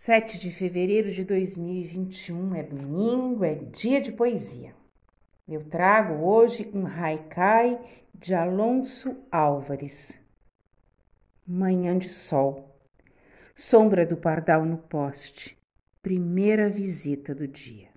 7 de fevereiro de 2021 é domingo, é dia de poesia. Eu trago hoje um haikai de Alonso Álvares. Manhã de sol, sombra do pardal no poste, primeira visita do dia.